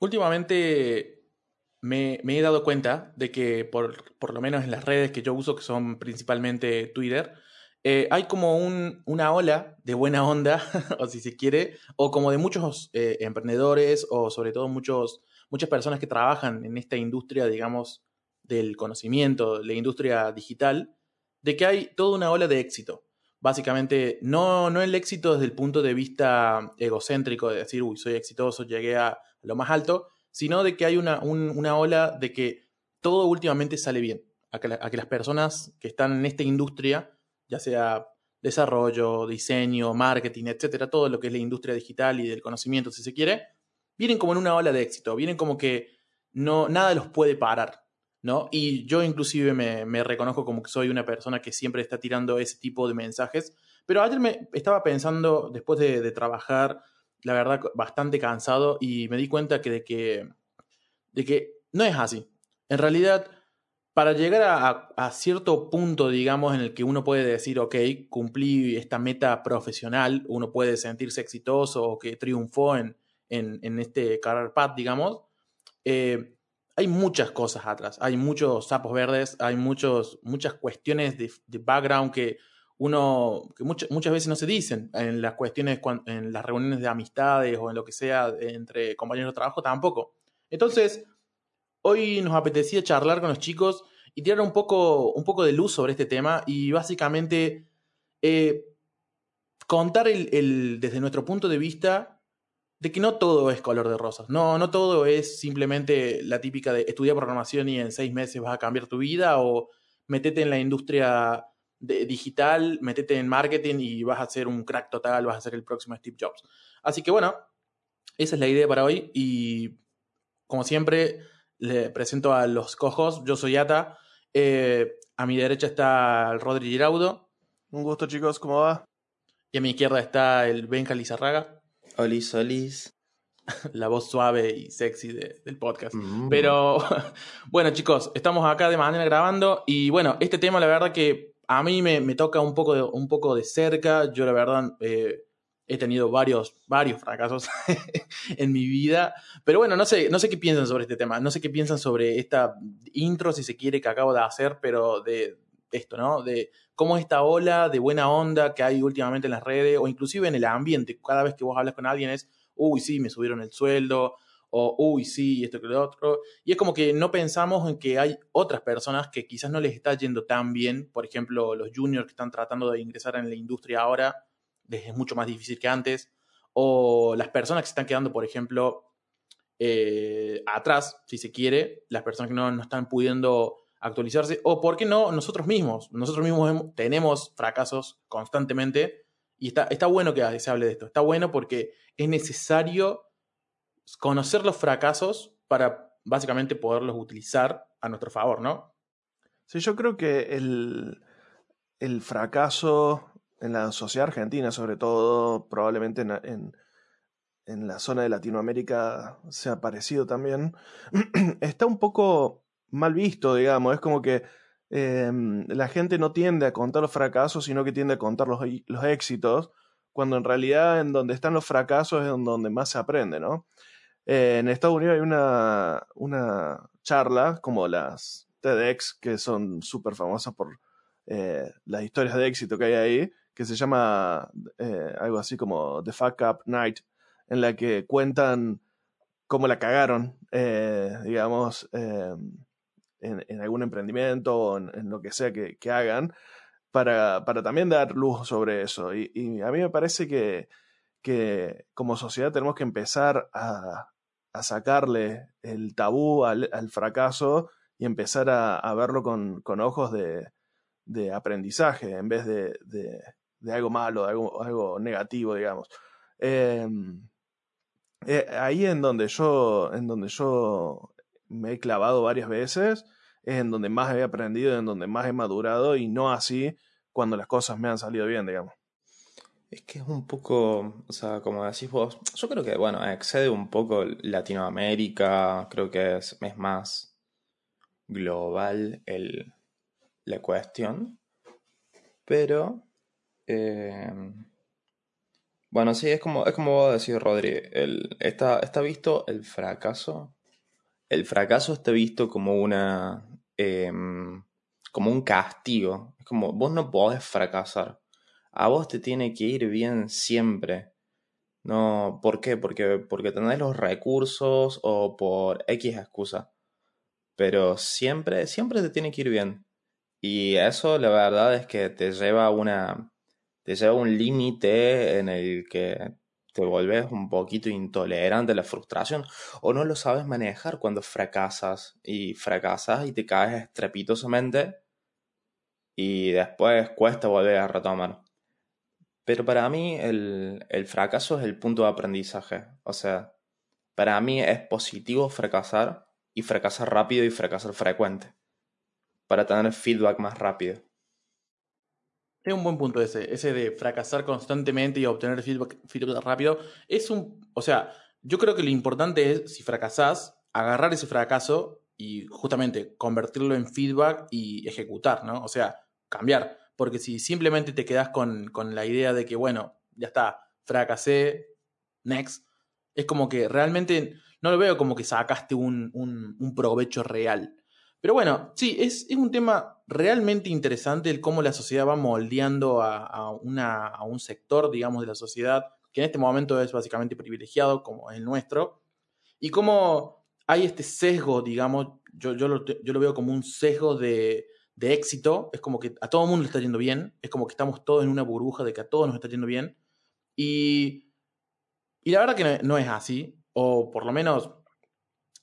Últimamente me, he dado cuenta de que, por, por, lo menos en las redes que yo uso, que son principalmente Twitter, eh, hay como una ola de buena onda, o si se quiere, o como de muchos eh, emprendedores, o sobre todo muchos, muchas personas que trabajan en esta industria, digamos, del conocimiento, la industria digital, de que hay toda una ola de éxito. Básicamente, no, no el éxito desde el punto de vista egocéntrico de decir, uy, soy exitoso, llegué a lo más alto, sino de que hay una, una ola de que todo últimamente sale bien, a que, a que las personas que están en esta industria, ya sea desarrollo, diseño, marketing, etcétera, todo lo que es la industria digital y del conocimiento, si se quiere, vienen como en una ola de éxito, vienen como que no, nada los puede parar. ¿no? Y yo inclusive me, reconozco como que soy una persona que siempre está tirando ese tipo de mensajes. Pero ayer me estaba pensando, después de, trabajar, la verdad, bastante cansado y me di cuenta que de, que de que no es así. En realidad, para llegar a, cierto punto, digamos, en el que uno puede decir, ok, cumplí esta meta profesional, uno puede sentirse exitoso o que triunfó en, en, en este career path, digamos, eh, hay muchas cosas atrás, hay muchos sapos verdes, hay muchos, muchas cuestiones de, background que uno, que muchas veces no se dicen en las cuestiones, en las reuniones de amistades o en lo que sea entre compañeros de trabajo tampoco. Entonces, hoy nos apetecía charlar con los chicos y tirar un poco, un poco de luz sobre este tema y básicamente eh, contar el, desde nuestro punto de vista de que no todo es color de rosas. No, no todo es simplemente la típica de estudiar programación y en seis meses vas a cambiar tu vida o metete en la industria digital, metete en marketing y vas a ser un crack total, vas a ser el próximo Steve Jobs. Así que bueno, esa es la idea para hoy y como siempre le presento a los cojos. Yo soy Ata. Eh, a mi derecha está el Rodri Giraudo. Un gusto chicos, ¿cómo va? Y a mi izquierda está el Benja Lizarraga. Olis, olis. La voz suave y sexy del podcast. Mm. Pero bueno, chicos, estamos acá de manera grabando y bueno, este tema la verdad que a mí me, toca un poco, de, un poco de cerca. Yo la verdad eh, he tenido varios, varios fracasos en mi vida. Pero bueno, no sé, no sé qué piensan sobre este tema. No sé qué piensan sobre esta intro, si se quiere, que acabo de hacer, pero de esto, ¿no? De cómo esta ola de buena onda que hay últimamente en las redes o inclusive en el ambiente, cada vez que vos hablas con alguien es, uy, sí, me subieron el sueldo, o uy, sí, esto que lo otro. Y es como que no pensamos en que hay otras personas que quizás no les está yendo tan bien, por ejemplo, los juniors que están tratando de ingresar en la industria ahora, es mucho más difícil que antes, o las personas que se están quedando, por ejemplo, eh, atrás, si se quiere, las personas que no, no están pudiendo actualizarse, o por qué no nosotros mismos. Nosotros mismos tenemos fracasos constantemente y está, está bueno que se hable de esto. Está bueno porque es necesario conocer los fracasos para básicamente poderlos utilizar a nuestro favor, ¿no? Sí, yo creo que el, fracaso en la sociedad argentina, sobre todo, probablemente en, la zona de Latinoamérica sea parecido también, está un poco mal visto, digamos. Es como que em, la gente no tiende a contar los fracasos, sino que tiende a contar los, éxitos, cuando en realidad en donde están los fracasos es donde más se aprende, ¿no? Eh, en Estados Unidos hay una, una charla como las TEDx, que son súper famosas por eh, las historias de éxito que hay ahí, que se llama eh, algo así como The Fuck Up Night, en la que cuentan cómo la cagaron, digamos, em, en, algún emprendimiento o en, lo que sea que, hagan, para, para, también dar luz sobre eso. Y, a mí me parece que, que, como sociedad tenemos que empezar a, a sacarle el tabú al, fracaso y empezar a, verlo con, con ojos de, de, aprendizaje en vez de, de, algo malo, de algo, algo negativo, digamos. Em, eh, ahí en donde yo, en donde yo me he clavado varias veces, es en donde más he aprendido, en donde más he madurado y no así cuando las cosas me han salido bien, digamos. Es que es un poco, o sea, como decís vos, yo creo que, bueno, excede un poco Latinoamérica, creo que es, es más global el, la cuestión, pero eh, Bueno, sí, es como, es como vos decís, Rodri. El, está, está visto el fracaso. El fracaso está visto como una. Em, como un castigo. Es como, vos no podés fracasar. A vos te tiene que ir bien siempre. No, ¿por qué? Porque, porque tenés los recursos o por X excusa. Pero siempre, siempre te tiene que ir bien. Y eso la verdad es que te lleva una. te lleva a un límite en el que te volvés un poquito intolerante a la frustración o no lo sabes manejar cuando fracasas y fracasas y te caes estrepitosamente y después cuesta volver a retomar. Pero para mí el, el fracaso es el punto de aprendizaje. O sea, para mí es positivo fracasar y fracasar rápido y fracasar frecuente para tener feedback más rápido. Es un buen punto ese, ese de fracasar constantemente y obtener feedback, rápido. Es un, o sea, yo creo que lo importante es, si fracasás, agarrar ese fracaso y justamente convertirlo en feedback y ejecutar, ¿no? O sea, cambiar. Porque si simplemente te quedas con, la idea de que, bueno, ya está, fracasé, next, es como que realmente no lo veo como que sacaste un, un provecho real. Pero bueno, sí, es, un tema realmente interesante el cómo la sociedad va moldeando a, una, a, un sector, digamos, de la sociedad que en este momento es básicamente privilegiado, como es el nuestro, y cómo hay este sesgo, digamos, yo, yo, yo lo veo como un sesgo de, de éxito, es como que a todo el mundo le está yendo bien, es como que estamos todos en una burbuja de que a todos nos está yendo bien, y, y la verdad que no, es así, o por lo menos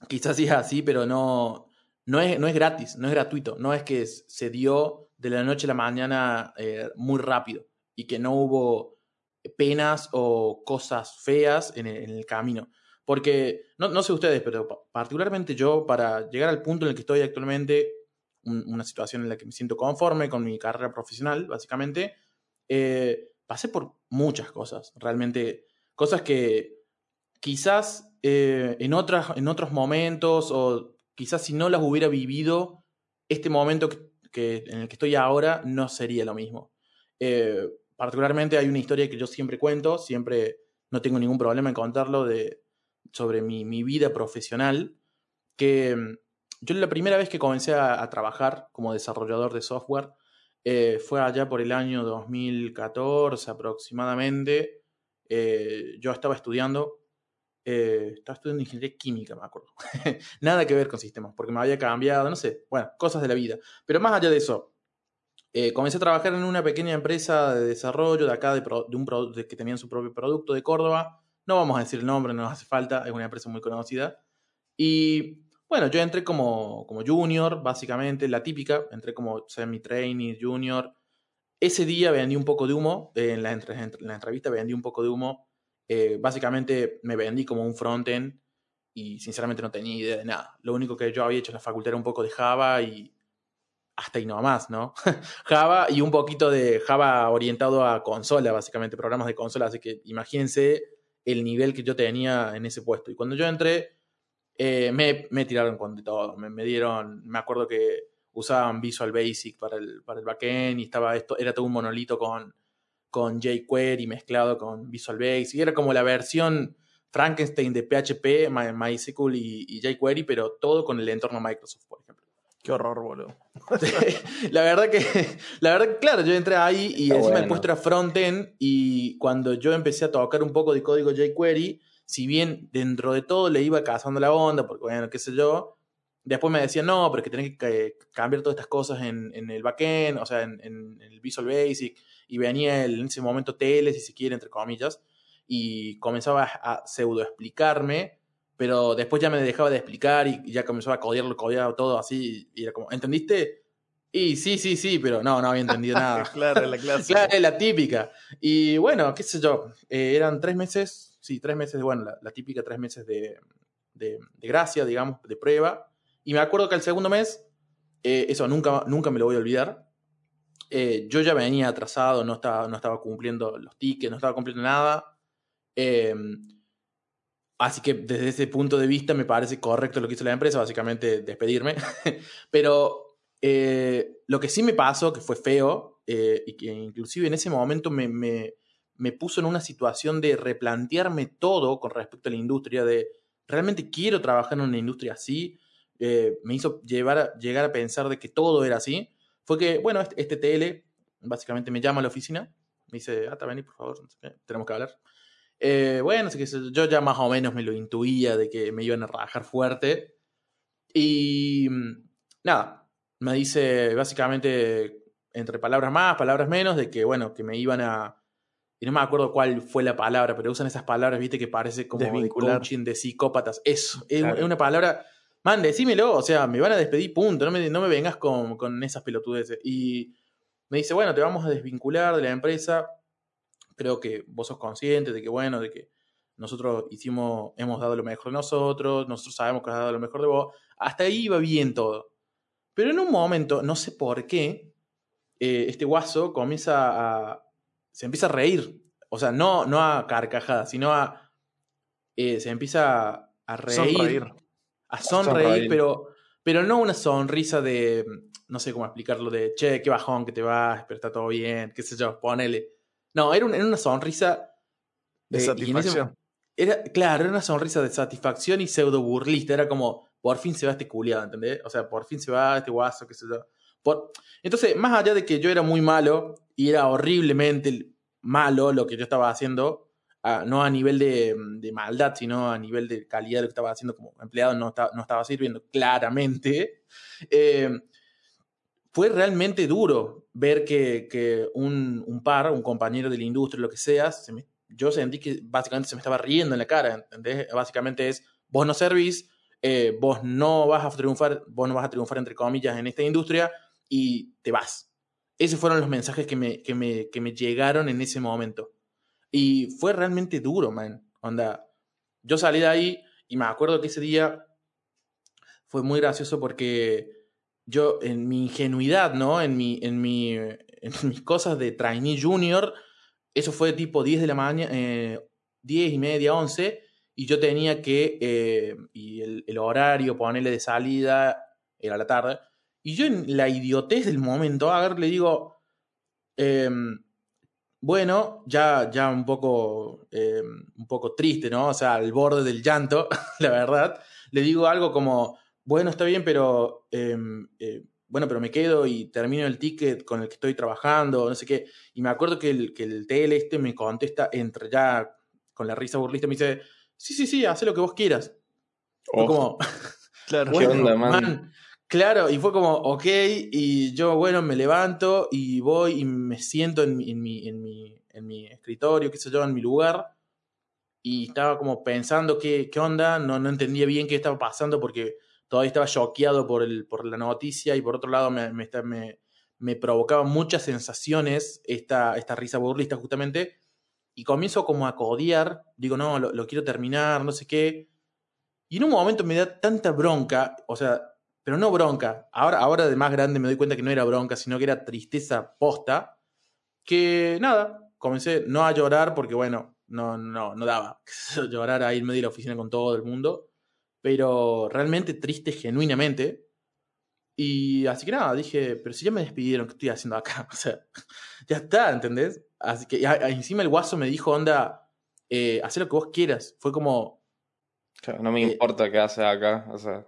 quizás sí es así, pero no, no es, no es gratis, no es gratuito, no es que se dio de la noche a la mañana eh, muy rápido y que no hubo penas o cosas feas en el, camino. Porque, no, sé ustedes, pero particularmente yo, para llegar al punto en el que estoy actualmente, una situación en la que me siento conforme con mi carrera profesional, básicamente, eh, pasé por muchas cosas, realmente, cosas que quizás eh, en, otras, en otros momentos o quizás si no las hubiera vivido, este momento que, en el que estoy ahora no sería lo mismo. Eh, particularmente hay una historia que yo siempre cuento, siempre no tengo ningún problema en contarlo, de, sobre mi, vida profesional, que yo la primera vez que comencé a, trabajar como desarrollador de software eh, fue allá por el año 2014 aproximadamente. Eh, yo estaba estudiando eh, estaba estudiando ingeniería química, me acuerdo. Nada que ver con sistemas, porque me había cambiado, no sé, bueno, cosas de la vida. Pero más allá de eso, eh, comencé a trabajar en una pequeña empresa de desarrollo de acá, de, un que tenían su propio producto de Córdoba. No vamos a decir el nombre, no nos hace falta, es una empresa muy conocida. Y bueno, yo entré como, como junior, básicamente, la típica, entré como semi-trainee, junior. Ese día vendí un poco de humo, en la, en la entrevista vendí un poco de humo eh, básicamente me vendí como un frontend y sinceramente no tenía idea de nada. Lo único que yo había hecho en la facultad era un poco de Java y hasta y no más, ¿no? Java y un poquito de Java orientado a consola, básicamente, programas de consola. Así que imagínense el nivel que yo tenía en ese puesto. Y cuando yo entré, eh, me, me, tiraron con de todo. Me, me, dieron, me acuerdo que usaban Visual Basic para el, para el backend y estaba esto, era todo un monolito con con jQuery mezclado con Visual Basic. Era como la versión Frankenstein de PHP, MySQL y, jQuery, pero todo con el entorno Microsoft, por ejemplo. Qué horror, boludo. la verdad que, la verdad, claro, yo entré ahí y encima el puesto era frontend y cuando yo empecé a tocar un poco de código jQuery, si bien dentro de todo le iba cazando la onda, porque bueno, qué sé yo, después me decían, no, pero es que tenés que cambiar todas estas cosas en, el backend, o sea, en, en, el Visual Basic, y venía en ese momento tele, si se quiere, entre comillas, y comenzaba a pseudo explicarme, pero después ya me dejaba de explicar y ya comenzaba a codearlo, codeaba todo así, y era como, ¿entendiste? Y sí, sí, sí, pero no, no había entendido nada. claro, la clase. Claro, la típica. Y bueno, qué sé yo, eh, eran tres meses, sí, tres meses, bueno, la, típica tres meses de, de, gracia, digamos, de prueba. Y me acuerdo que el segundo mes, eh, eso nunca, nunca me lo voy a olvidar, eh, yo ya venía atrasado, no estaba, no estaba cumpliendo los tickets, no estaba cumpliendo nada. Em, así que desde ese punto de vista me parece correcto lo que hizo la empresa, básicamente despedirme. Pero eh, lo que sí me pasó, que fue feo, eh, y que inclusive en ese momento me, me puso en una situación de replantearme todo con respecto a la industria, de realmente quiero trabajar en una industria así, eh, me hizo llevar llegar a pensar de que todo era así, fue que, bueno, este, este TL básicamente me llama a la oficina, me dice, ah, vení, por favor, tenemos que hablar. Eh, bueno, que yo ya más o menos me lo intuía de que me iban a rajar fuerte. Y mm, nada, me dice básicamente entre palabras más, palabras menos, de que bueno, que me iban a... Y no me acuerdo cuál fue la palabra, pero usan esas palabras, viste, que parece como de coaching de psicópatas. Eso, es, una palabra... Man, decímelo, o sea, me van a despedir, punto. No me, no me vengas con, con esas pelotudeces. Y me dice, bueno, te vamos a desvincular de la empresa. Creo que vos sos consciente de que, bueno, de que nosotros hicimos, hemos dado lo mejor de nosotros, nosotros sabemos que has dado lo mejor de vos. Hasta ahí iba bien todo. Pero en un momento, no sé por qué, eh, este guaso comienza a. se empieza a reír. O sea, no, no a carcajadas, sino a. Eh, se empieza a reír. A sonreír, Pero, pero no una sonrisa de. no sé cómo explicarlo, de che, qué bajón que te vas, pero está todo bien, qué sé yo, ponele. No, era, una sonrisa. De, satisfacción. era, claro, era una sonrisa de satisfacción y pseudo burlista. Era como, por fin se va este culiado, ¿entendés? O sea, por fin se va este guaso, qué sé yo. Entonces, más allá de que yo era muy malo y era horriblemente malo lo que yo estaba haciendo, no a nivel de, maldad, sino a nivel de calidad de lo que estaba haciendo como empleado, no, no estaba sirviendo claramente, eh, fue realmente duro ver que, un, par, un compañero de la industria, lo que sea, yo sentí que básicamente se me estaba riendo en la cara, ¿entendés? Básicamente es, vos no servís, eh, vos no vas a triunfar, vos no vas a triunfar entre comillas en esta industria, y te vas. Esos fueron los mensajes que me, que me, que me llegaron en ese momento. Y fue realmente duro, man. Onda, yo salí de ahí y me acuerdo que ese día fue muy gracioso porque yo, en mi ingenuidad, ¿no? En, mi, en, mi, en mis cosas de trainee junior, eso fue tipo 10 de la mañana, eh, 10 y media, 11, y yo tenía que, eh, y el, el, horario, ponerle de salida, era la tarde, y yo en la idiotez del momento, a ver, le digo, em, bueno, ya, ya un poco, em, un poco triste, ¿no? O sea, al borde del llanto, la verdad. Le digo algo como, bueno, está bien, pero, em, eh, bueno, pero me quedo y termino el ticket con el que estoy trabajando, no sé qué. Y me acuerdo que el, que el TL este me contesta entre ya con la risa burlista, me dice, sí, sí, sí, haz lo que vos quieras. como, claro, ¿qué onda, man? Claro, y fue como, ok, y yo, bueno, me levanto y voy y me siento en mi, en mi, en mi, en mi escritorio, qué sé yo, en mi lugar, y estaba como pensando qué, qué onda, no, no entendía bien qué estaba pasando porque todavía estaba choqueado por, por la noticia y por otro lado me, me, me, me provocaba muchas sensaciones esta, esta risa burlista justamente, y comienzo como a codiar, digo, no, lo, lo quiero terminar, no sé qué, y en un momento me da tanta bronca, o sea, pero no bronca. Ahora, ahora de más grande me doy cuenta que no era bronca, sino que era tristeza posta. Que nada, comencé no a llorar porque, bueno, no, no, no daba llorar ahí en medio de la oficina con todo el mundo. Pero realmente triste, genuinamente. Y así que nada, dije, pero si ya me despidieron, ¿qué estoy haciendo acá? O sea, ya está, ¿entendés? Así que encima el guaso me dijo, onda, eh, haz lo que vos quieras. Fue como... no me eh, importa qué hace acá, o sea...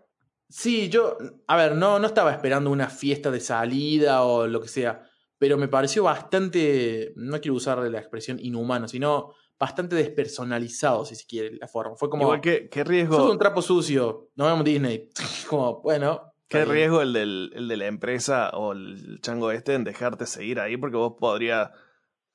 Sí, yo, a ver, no, no estaba esperando una fiesta de salida o lo que sea, pero me pareció bastante, no quiero usar la expresión inhumano, sino bastante despersonalizado, si se quiere, la forma. Fue como... Igual que, ¿qué riesgo? Sos un trapo sucio, no vemos Disney. como, bueno... ¿Qué riesgo el, del, el de la empresa o el chango este en dejarte seguir ahí? Porque vos podrías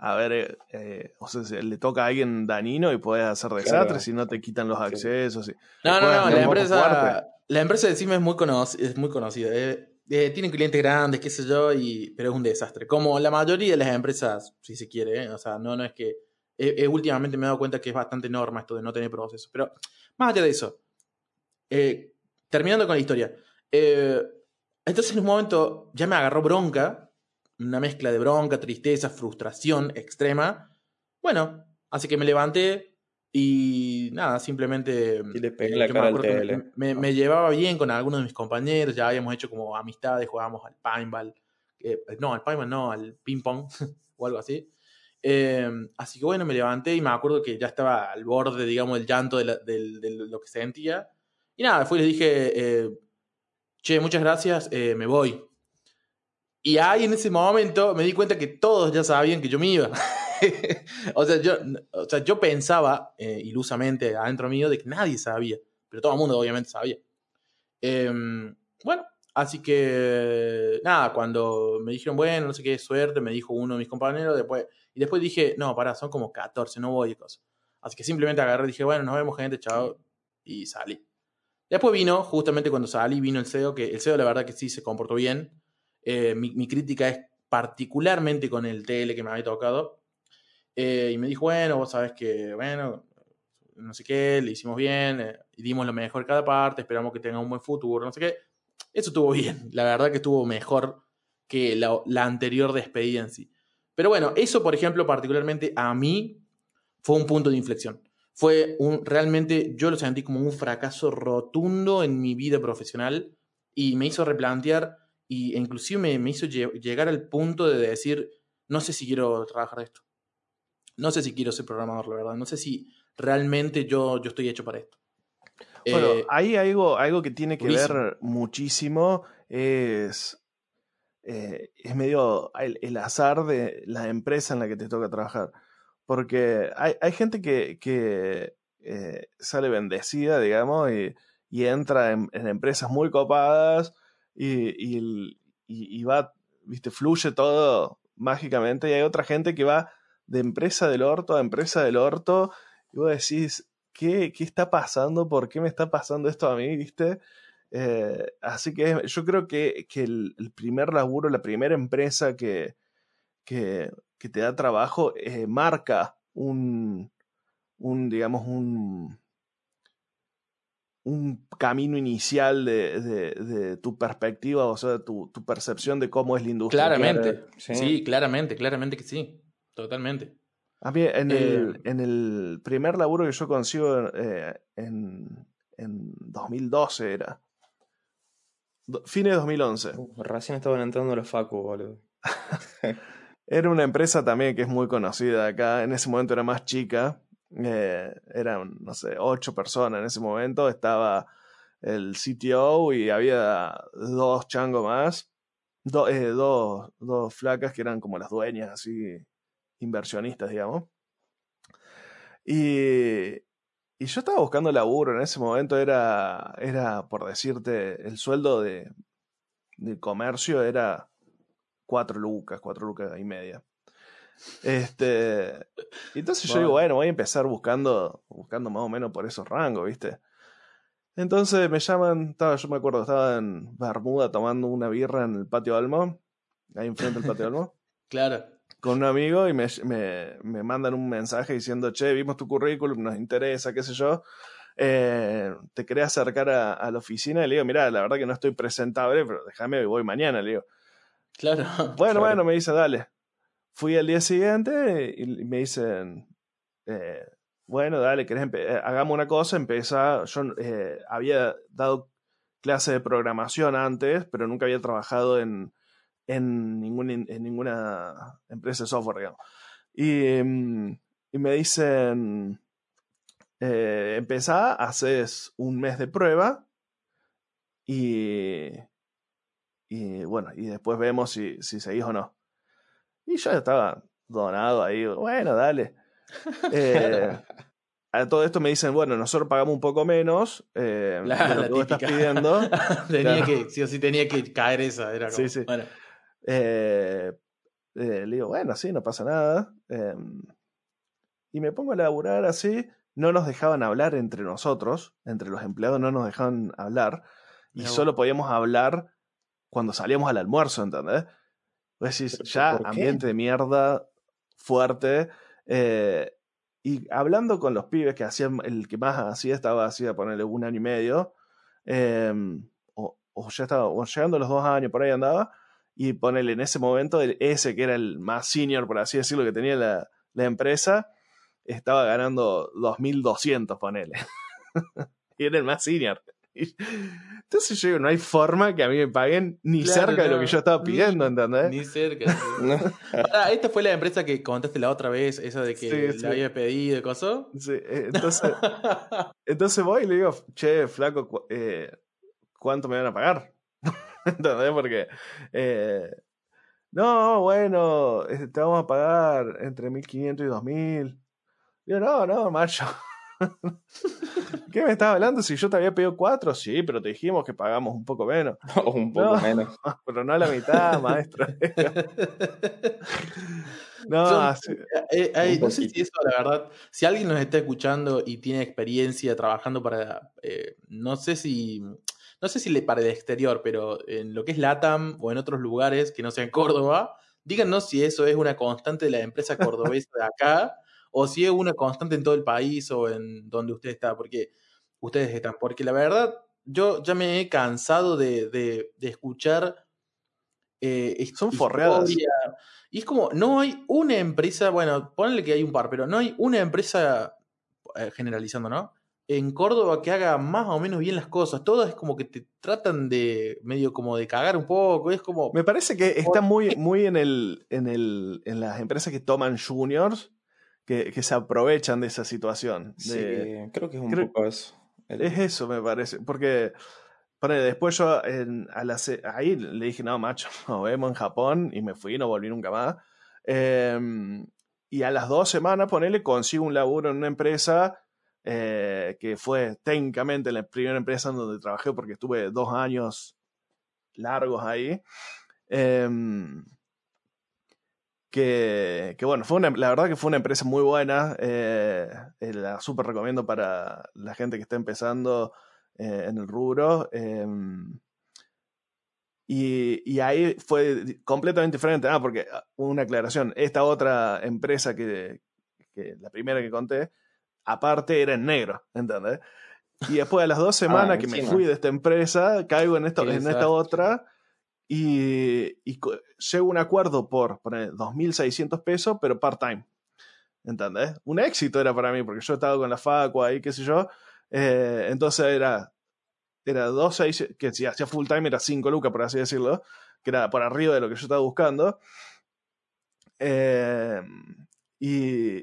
a ver, eh, o sea, le toca a alguien danino y puedes hacer desastres si no te quitan los accesos. no, no, no, la empresa, la empresa de Cima es muy, es muy conocida. Eh, eh, tienen clientes grandes, qué sé yo, y, pero es un desastre. Como la mayoría de las empresas, si se quiere, o sea, no, no es que... últimamente me he dado cuenta que es bastante norma esto de no tener procesos. Pero más allá de eso, terminando con la historia. entonces en un momento ya me agarró bronca una mezcla de bronca, tristeza, frustración extrema. Bueno, así que me levanté y nada, simplemente y le pegué la cara al me, me, llevaba bien con algunos de mis compañeros, ya habíamos hecho como amistades, jugábamos al pinball, no, al pinball no, al ping pong o algo así. Eh, así que bueno, me levanté y me acuerdo que ya estaba al borde, digamos, del llanto de, lo que sentía. Y nada, fui y le dije, eh, che, muchas gracias, eh, me voy. Y ahí en ese momento me di cuenta que todos ya sabían que yo me iba. o, sea, yo, o sea, yo pensaba ilusamente adentro mío de que nadie sabía, pero todo el mundo obviamente sabía. Em, bueno, así que nada, cuando me dijeron, bueno, no sé qué suerte, me dijo uno de mis compañeros, después y después dije, no, pará, son como 14, no voy y cosas. Así que simplemente agarré y dije, bueno, nos vemos, gente, chao. Y salí. Después vino, justamente cuando salí, vino el CEO, que el CEO la verdad que sí se comportó bien. Eh, mi, crítica es particularmente con el TL que me había tocado. Eh, y me dijo, bueno, vos sabes que, bueno, no sé qué, le hicimos bien, eh, dimos lo mejor cada parte, esperamos que tenga un buen futuro, no sé qué. Eso estuvo bien, la verdad que estuvo mejor que la, la anterior despedida en sí. Pero bueno, eso, por ejemplo, particularmente a mí fue un punto de inflexión. Fue un, realmente, yo lo sentí como un fracaso rotundo en mi vida profesional y me hizo replantear y inclusive me, hizo llegar al punto de decir, no sé si quiero trabajar de esto. No sé si quiero ser programador, la verdad. No sé si realmente yo, yo estoy hecho para esto. Bueno, eh, ahí algo, algo que tiene que ver muchísimo es eh, es medio el, azar de la empresa en la que te toca trabajar. Porque hay, hay gente que, que eh, sale bendecida, digamos, y, y entra en, empresas muy copadas y, y, va, viste, fluye todo mágicamente. Y hay otra gente que va de empresa del orto a empresa del orto y vos decís, ¿qué, qué está pasando? ¿Por qué me está pasando esto a mí? ¿Viste? Eh, así que yo creo que, el, primer laburo, la primera empresa que, que, te da trabajo, eh, marca un, un, digamos, un, un camino inicial de, tu perspectiva, o sea, tu, tu, percepción de cómo es la industria. Claramente, sí. claramente, claramente que sí, totalmente. A mí, en, el, eh, en el primer laburo que yo consigo en, en 2012 era, Fines de 2011. recién estaban entrando los Facu, boludo. era una empresa también que es muy conocida acá. En ese momento era más chica. Eh, eran, no sé, ocho personas en ese momento. Estaba el CTO y había dos changos más. Eh, dos, dos flacas que eran como las dueñas, así, inversionistas, digamos. Y, y yo estaba buscando laburo en ese momento, era, era por decirte, el sueldo de, de comercio era cuatro lucas, cuatro lucas y media. Este, entonces yo digo, bueno, voy a empezar buscando, buscando más o menos por esos rangos, ¿viste? Entonces me llaman, estaba, yo me acuerdo, estaba en Bermuda tomando una birra en el patio Almo, ahí enfrente del patio Almo. claro con un amigo y me, me, mandan un mensaje diciendo, che, vimos tu currículum, nos interesa, qué sé yo. Eh, te quería acercar a, la oficina y le digo, mira, la verdad que no estoy presentable, pero déjame, voy mañana, le digo. Claro. Bueno, bueno, me dice, dale. Fui al día siguiente y me dicen, eh, bueno, dale, querés eh, hagamos una cosa, empieza, yo había dado clase de programación antes, pero nunca había trabajado en, en, ningún, en ninguna empresa de software, digamos. Y, mm, y me dicen, eh, empezá, haces un mes de prueba y, y bueno, y después vemos si, si seguís o no. Y yo estaba donado ahí, bueno, dale. Eh, a todo esto me dicen, bueno, nosotros pagamos un poco menos eh, lo que estás pidiendo. tenía que, sí o sí tenía que caer esa, era como, sí, sí. Bueno. Eh, eh, le digo, bueno, sí, no pasa nada. Em, y me pongo a laburar así. No nos dejaban hablar entre nosotros, entre los empleados no nos dejaban hablar. Y solo podíamos hablar cuando salíamos al almuerzo, ¿entendés? Decís, ya ambiente de mierda fuerte. Eh, y hablando con los pibes que hacían, el que más hacía estaba así a ponerle un año y medio. Em, o, o, ya estaba, o llegando a los dos años, por ahí andaba y ponerle en ese momento, ese que era el más senior, por así decirlo, que tenía la, empresa, estaba ganando 2.200, ponele. y era el más senior. Entonces yo digo, no hay forma que a mí me paguen ni Claro, cerca de lo que yo estaba pidiendo, ¿entendés? Ni cerca. sí. No. Ahora, esta fue la empresa que contaste la otra vez, esa de que Sí, le sí. había pedido y cosas. Sí, eh, entonces, entonces voy y le digo, che, flaco, cu- eh, ¿cuánto me van a pagar? ¿Entendés? Porque, eh, no, bueno, este, te vamos a pagar entre 1500 y 2000. Digo, no, no, macho. ¿Qué me estás hablando? Si yo te había pedido cuatro, sí, pero te dijimos que pagamos un poco menos. O un poco No. menos. Pero no a la mitad, maestro. No, así- Eh, eh, no sé si eso, la verdad, si alguien nos está escuchando y tiene experiencia trabajando para, eh, no sé si, no sé si le para el exterior, pero en lo que es LATAM o en otros lugares que no sean Córdoba, díganos si eso es una constante de la empresa cordobesa de acá o si es una constante en todo el país o en donde usted está, porque ustedes están, porque la verdad, yo ya me he cansado de, de- de escuchar eh, Son forreadas. Y es como, no hay una empresa, bueno, ponle que hay un par, pero no hay una empresa, eh, generalizando, ¿no? En Córdoba que haga más o menos bien las cosas. Todas es como que te tratan de, medio como de cagar un poco. Es como, Me parece que está muy, muy en, el, en, el, en las empresas que toman juniors, que, que se aprovechan de esa situación. Sí, de- creo que es un creo- poco eso. El- Es eso, me parece. Porque después yo en- a la ahí le dije, no, macho, nos vemos en Japón y me fui, no volví nunca más. Em, y a las dos semanas, ponele, consigo un laburo en una empresa eh, que fue técnicamente la primera empresa en donde trabajé porque estuve dos años largos ahí. Em, que, que bueno, fue una, la verdad que fue una empresa muy buena. eh, eh, la súper recomiendo para la gente que está empezando eh, en el rubro. eh, y, y ahí fue completamente diferente. Ah, porque ah, una aclaración: esta otra empresa que, que la primera que conté, aparte era en negro, ¿entendés? Y después de las dos semanas que me fui de esta empresa, caigo en, esta, Qué en esta otra y, y un acuerdo por poner 2.600 pesos, pero part-time. ¿Entendés? Un éxito era para mí, porque yo estaba con la facu ahí, qué sé yo. eh, entonces era, era 2.600, que si hacía full time era 5 lucas, por así decirlo, que era por arriba de lo que yo estaba buscando. Eh, y,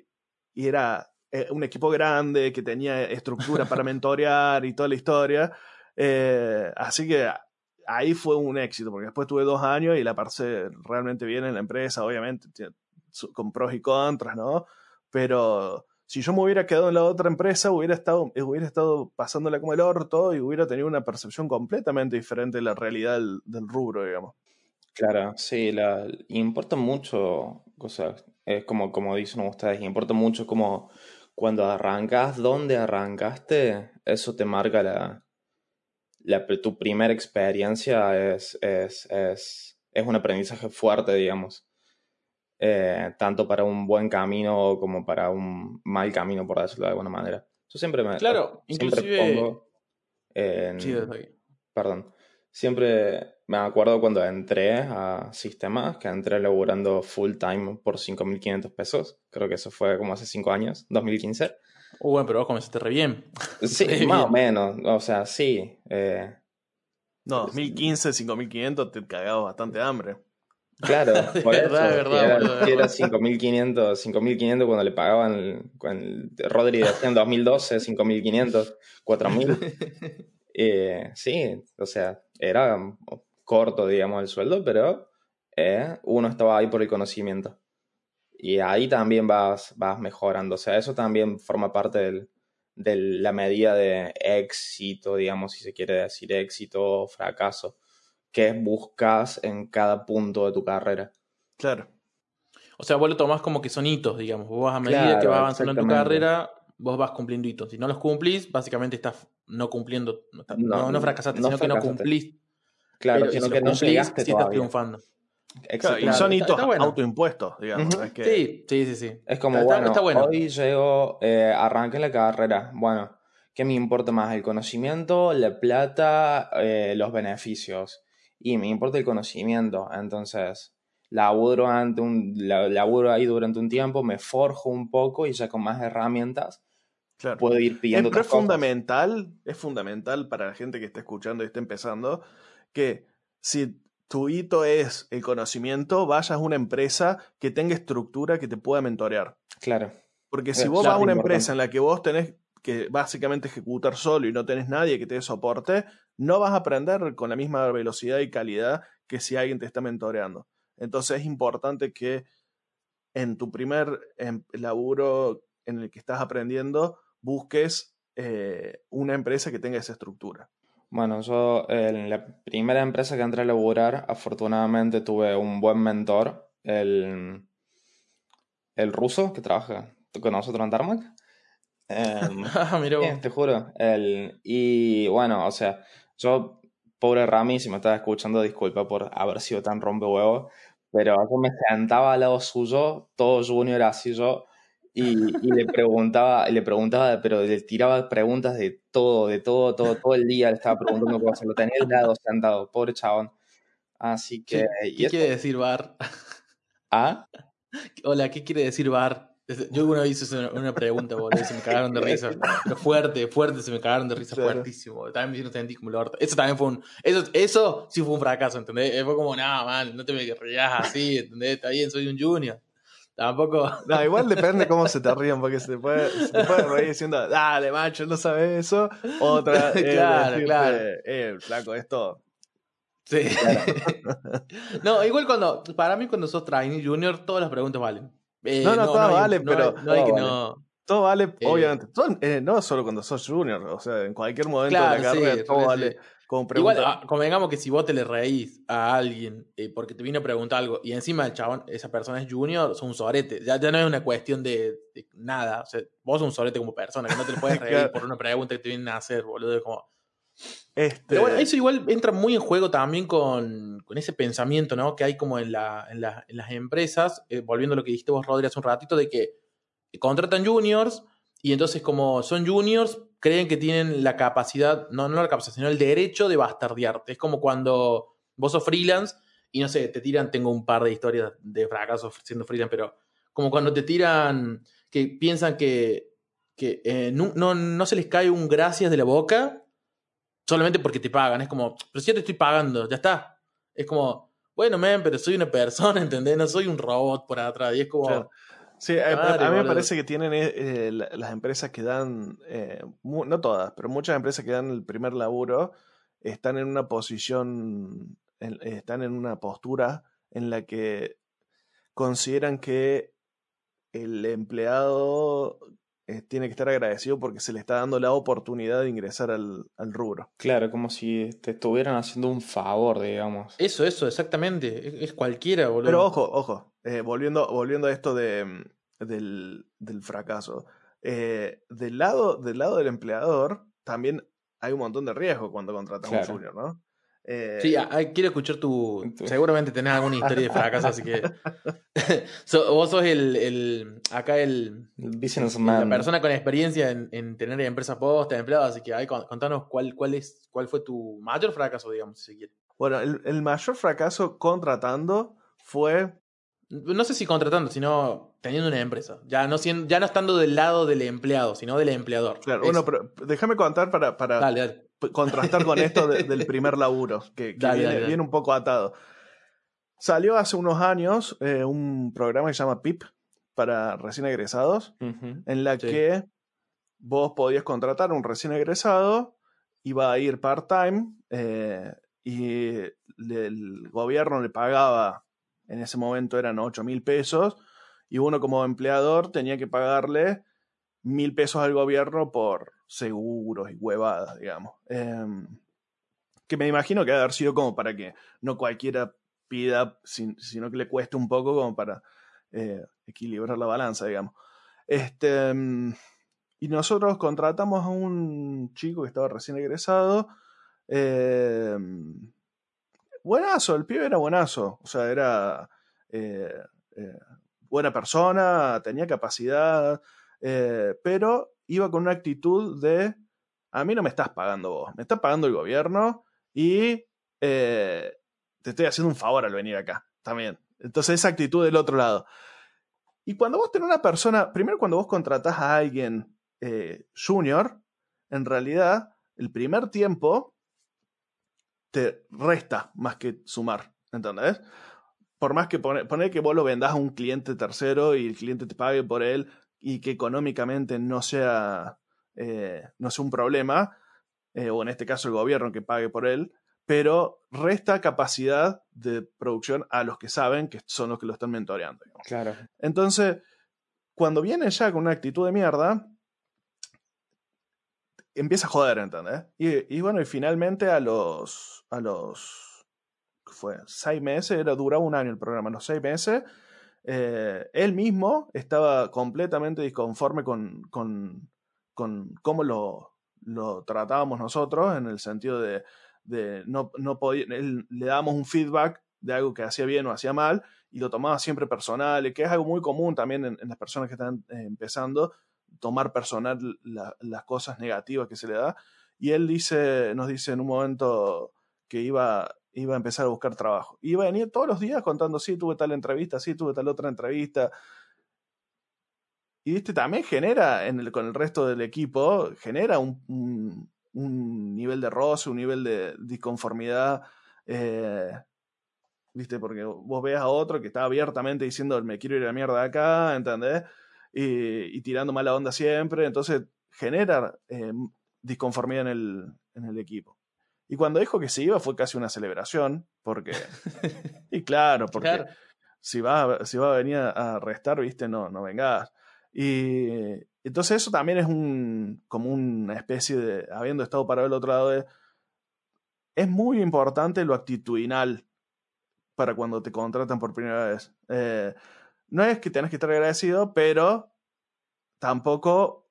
y era eh, un equipo grande que tenía estructura para mentorear y toda la historia. Eh, así que ahí fue un éxito, porque después tuve dos años y la pasé realmente bien en la empresa, obviamente, con pros y contras, ¿no? Pero si yo me hubiera quedado en la otra empresa, hubiera estado, hubiera estado pasándola como el orto y hubiera tenido una percepción completamente diferente de la realidad del, rubro, digamos. Claro, sí, la, importa mucho, cosas, es como, como dicen ustedes, importa mucho como cuando arrancas, dónde arrancaste, eso te marca la, la, tu primera experiencia es, es, es, es un aprendizaje fuerte, digamos. Eh, tanto para un buen camino como para un mal camino, por decirlo de alguna manera. Yo siempre me Claro, siempre inclusive- pongo en- Sí, desde ahí. perdón. Siempre me acuerdo cuando entré a sistemas, que entré laburando full time por 5.500 pesos. Creo que eso fue como hace 5 años, 2015. Uh, bueno, pero vos comenzaste re bien. Sí, Re más o menos. O sea, sí. eh, No, 2015, 5500, te cagabas bastante hambre. claro, por verdad, eso. verdad, que era, que era verdad. 5.500, 5.500 cuando le pagaban, el- cuando el- Rodri decía en 2012, 5.500, 4.000. Eh, sí, o sea, era corto, digamos, el sueldo, pero eh, uno estaba ahí por el conocimiento. Y ahí también vas, vas mejorando. O sea, eso también forma parte del- de la medida de éxito, digamos, si se quiere decir éxito o fracaso, que buscas en cada punto de tu carrera. Claro. O sea, vos lo tomás como que son hitos, digamos. Vos vas a medida Claro, que vas avanzando en tu carrera, vos vas cumpliendo hitos. Si no los cumplís, básicamente estás no cumpliendo. No, No, fracasaste, no sino que no cumplís. Claro, pero sino si que no cumplís, sí estás triunfando. Claro, y son hitos bueno. autoimpuestos, digamos. Ujú. es que- Sí, sí, sí, sí. Es como, Está- bueno, está bueno. hoy llego, eh, arranqué la carrera. Bueno, ¿qué me importa más? ¿El conocimiento, la plata, eh, los beneficios? Y me importa el conocimiento. Entonces, laburo, ante un, la- laburo ahí durante un tiempo, me forjo un poco y ya con más herramientas puede ir pidiendo Pero es fundamental, es fundamental para la gente que está escuchando y está empezando, que si tu hito es el conocimiento, vayas a una empresa que tenga estructura que te pueda mentorear. Claro. Porque si vos vas a una empresa en la que vos tenés que básicamente ejecutar solo y no tenés nadie que te dé soporte, no vas a aprender con la misma velocidad y calidad que si alguien te está mentoreando. Entonces es importante que en tu primer em, laburo en el que estás aprendiendo busques eh, una empresa que tenga esa estructura. Bueno, yo en la primera empresa que entré a laburar, afortunadamente tuve un buen mentor, el, el ruso que trabaja con nosotros en Tarmac. Ah, mira te juro. El, y bueno, o sea, yo, pobre Rami, si me estás escuchando, disculpa por haber sido tan rompehuevo, pero yo me sentaba al lado suyo, todo junior así yo, y, le preguntaba, le preguntaba, pero le tiraba preguntas de todo, de todo, todo, todo el día le estaba preguntando cosas, lo tenía al lado sentado, pobre chabón. Así que... ¿Qué, quiere decir bar? ¿Ah? Hola, ¿qué quiere decir bar? Yo una vez hice una, pregunta, boludo, se me cagaron de risa. Pero fuerte, fuerte, se me cagaron de risa, fuertísimo. También me hicieron sentir como el orto. Eso también fue un. Eso, eso sí fue un fracaso, ¿entendés? Fue como, nada, man, no te me rías así, ¿entendés? Está bien, soy un junior. Tampoco. No, igual depende cómo se te rían, porque se te puede, se te puede reír diciendo, dale, macho, no sabes eso. Otra, eh, claro, claro. Eh, flaco, esto. Sí. no, igual cuando, para mí, cuando sos trainee junior, todas las preguntas valen. Eh, no, no, todo vale, pero. no hay que no. Todo vale, eh, obviamente. No solo cuando sos junior, o sea, en cualquier momento de la carrera, todo vale. Como Igual, ah, convengamos que si vos te le reís a alguien porque te vino a preguntar algo y encima el chabón, esa persona es junior, son un sorete. Ya, ya no es una cuestión de, nada. O sea, vos sos un sorete como persona, que no te le puedes reír por una pregunta que te vienen a hacer, boludo. Es como. Este... Pero bueno, eso igual entra muy en juego también con, con ese pensamiento, ¿no? Que hay como en, la, en, la, en las empresas, eh, volviendo a lo que dijiste vos, Rodri, hace un ratito, de que contratan juniors y entonces como son juniors, creen que tienen la capacidad, no, no la capacidad, sino el derecho de bastardearte. Es como cuando vos sos freelance y no sé, te tiran, tengo un par de historias de fracasos siendo freelance, pero como cuando te tiran, que piensan que, que eh, no, no, no se les cae un gracias de la boca solamente porque te pagan. Es como, pero si yo te estoy pagando, ya está. Es como, bueno, men, pero soy una persona, ¿entendés? No soy un robot por atrás. Y es como. Sí, a, mí me parece que tienen eh, eh, las empresas que dan, eh, no todas, pero muchas empresas que dan el primer laburo están en una posición, están en una postura en la que consideran que el empleado eh, tiene que estar agradecido porque se le está dando la oportunidad de ingresar al, rubro. Claro, como si te estuvieran haciendo un favor, digamos. Eso, eso, exactamente. Es, cualquiera, boludo. Pero ojo, ojo, eh, volviendo, volviendo a esto de, mm, del, del, fracaso. Eh, del, lado, del lado del empleador, también hay un montón de riesgo cuando contratas a un junior, ¿no? Eh, sí, quiero escuchar tu. Seguramente tenés alguna historia de fracaso, así que. vos sos el, el. Acá el. businessman. La persona con experiencia en, en tener empresa posta, empleados, así que ahí, contanos cuál, cuál, es, cuál fue tu mayor fracaso, digamos, si se quiere. Bueno, el, el mayor fracaso contratando fue. No sé si contratando, sino teniendo una empresa. Ya no, ya no estando del lado del empleado, sino del empleador. Claro, bueno, pero déjame contar para, para, dale, dale contrastar con esto del primer laburo, que, viene, un poco atado. Salió hace unos años eh, un programa que se llama PIP para recién egresados, en la que vos podías contratar a un recién egresado, iba a ir part-time eh, y el gobierno le pagaba, en ese momento eran 8 mil pesos, y uno como empleador tenía que pagarle mil pesos al gobierno por seguros y huevadas, digamos. Em, que me imagino que debe haber sido como para que no cualquiera pida, sino que le cueste un poco como para eh, equilibrar la balanza, digamos. Este, em, y nosotros contratamos a un chico que estaba recién egresado. Em, buenazo, el pibe era buenazo. O sea, era eh, eh, buena persona, tenía capacidad, pero iba con una actitud de, a mí no me estás pagando vos, me está pagando el gobierno y eh, te estoy haciendo un favor al venir acá, también. Entonces esa actitud del otro lado. Y cuando vos tenés una persona, primero cuando vos contratás a alguien eh, junior, en realidad, el primer tiempo te resta más que sumar, ¿entendés? Por más que poner que vos lo vendas a un cliente tercero y el cliente te pague por él y que económicamente no sea, eh, no sea un problema, eh, o en este caso el gobierno que pague por él, pero resta capacidad de producción a los que saben que son los que lo están mentoreando. Claro. Entonces, cuando viene ya con una actitud de mierda, empieza a joder, ¿entendés? Y, bueno, y finalmente a los. a los. fue? seis meses, era, duraba un año el programa, los seis meses. Eh, él mismo estaba completamente disconforme con, con, con cómo lo, lo, tratábamos nosotros, en el sentido de, de no, no podía, le dábamos un feedback de algo que hacía bien o hacía mal y lo tomaba siempre personal, que es algo muy común también en, las personas que están eh, empezando, tomar personal las cosas negativas que se le da. Y él dice, nos dice en un momento que iba, iba a empezar a buscar trabajo. Iba a venir todos los días contando, sí, tuve tal entrevista, sí, tuve tal otra entrevista. Y este también genera, en el, con el resto del equipo, genera un, nivel de roce, un nivel de disconformidad. Eh, ¿Viste? Porque vos veas a otro que está abiertamente diciendo, me quiero ir a la mierda acá, ¿entendés? Y, tirando mala onda siempre, entonces genera eh, disconformidad en el, en el equipo. Y cuando dijo que se iba fue casi una celebración, porque... y claro, porque Si, va, si va a venir a restar, viste, no, no vengas. Y entonces eso también es un, como una especie de, habiendo estado para el otro lado, de, es muy importante lo actitudinal para cuando te contratan por primera vez. Eh, no es que tenés que estar agradecido, pero tampoco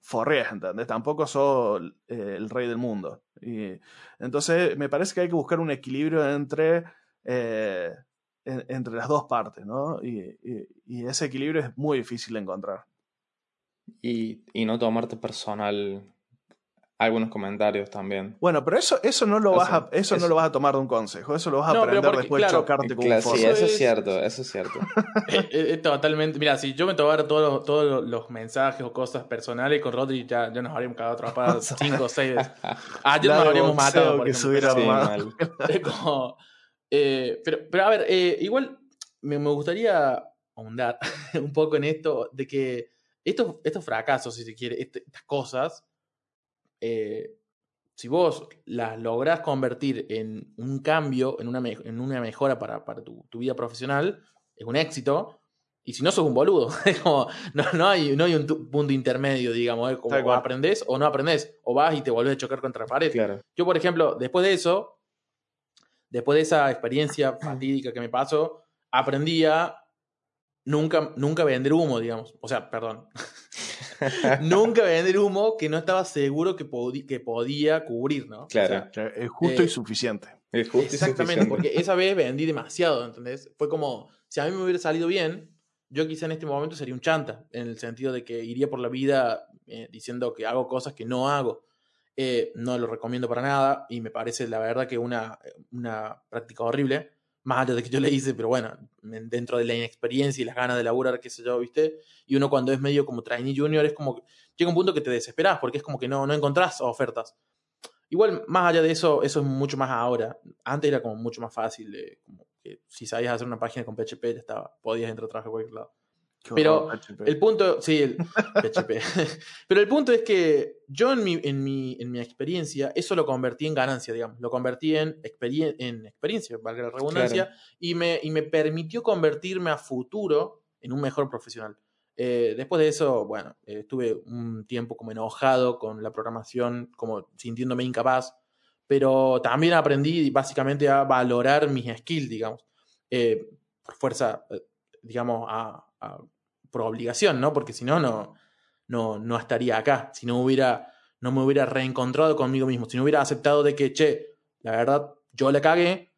forreas, ¿entendés? Tampoco sos eh, el rey del mundo. Y, entonces, me parece que hay que buscar un equilibrio entre, eh, entre las dos partes, ¿no? Y, ese equilibrio es muy difícil de encontrar. Y, y no tomarte personal algunos comentarios también. Bueno, pero eso, eso no lo vas a, eso no lo vas a tomar de un consejo, eso lo vas a aprender después de chocarte con un Sí, eso es cierto, eso es cierto. Eh, eh, totalmente. Mira, si yo me tomara todos los, todos los mensajes o cosas personales con Rodri, ya, ya nos habríamos cagado atrapados cinco o seis veces. Ah, ya nos habríamos matado. Por que se hubiera eh, pero, pero a ver, igual me, me gustaría ahondar un poco en esto de que estos, estos fracasos, si se quiere, este, estas cosas eh, si vos las lográs convertir en un cambio, en una, en una mejora para, para tu, vida profesional, es un éxito. Y si no, sos un boludo. no, no, hay, no hay un punto intermedio, digamos. Como o aprendés o no aprendés. O vas y te volvés a chocar contra la pared. Yo, por ejemplo, después de eso, después de esa experiencia fatídica que me pasó, aprendí a nunca, nunca vender humo, digamos. O sea, perdón. nunca vender humo que no estaba seguro que, que podía cubrir, ¿no? Claro. es justo y eh, suficiente. Es justo exactamente, porque esa vez vendí demasiado, ¿entendés? Fue como, si a mí me hubiera salido bien, yo quizá en este momento sería un chanta, en el sentido de que iría por la vida eh, diciendo que hago cosas que no hago. Eh, no lo recomiendo para nada y me parece la verdad que una, una práctica horrible más allá de que yo le hice, pero bueno, dentro de la inexperiencia y las ganas de laburar, qué sé yo, ¿viste? Y uno cuando es medio como trainee junior es como, llega un punto que te desesperas porque es como que no, no encontrás ofertas. Igual, más allá de eso, eso es mucho más ahora. Antes era como mucho más fácil, de, como que si sabías hacer una página con PHP, ya estaba, podías entrar a trabajar a cualquier lado. Pero el punto, sí, el PHP. Pero el punto es que yo en mi, en, mi, en mi experiencia, eso lo convertí en ganancia, digamos. Lo convertí en, en experiencia, valga la redundancia, y, me, y me permitió convertirme a futuro en un mejor profesional. Eh, después de eso, bueno, eh, estuve un tiempo como enojado con la programación, como sintiéndome incapaz, pero también aprendí básicamente a valorar mis skills, digamos, eh, por fuerza, digamos, a, por obligación, ¿no? Porque si no, no, no, estaría acá. Si no hubiera, no me hubiera reencontrado conmigo mismo. Si no hubiera aceptado de que, che, la verdad, yo la cagué.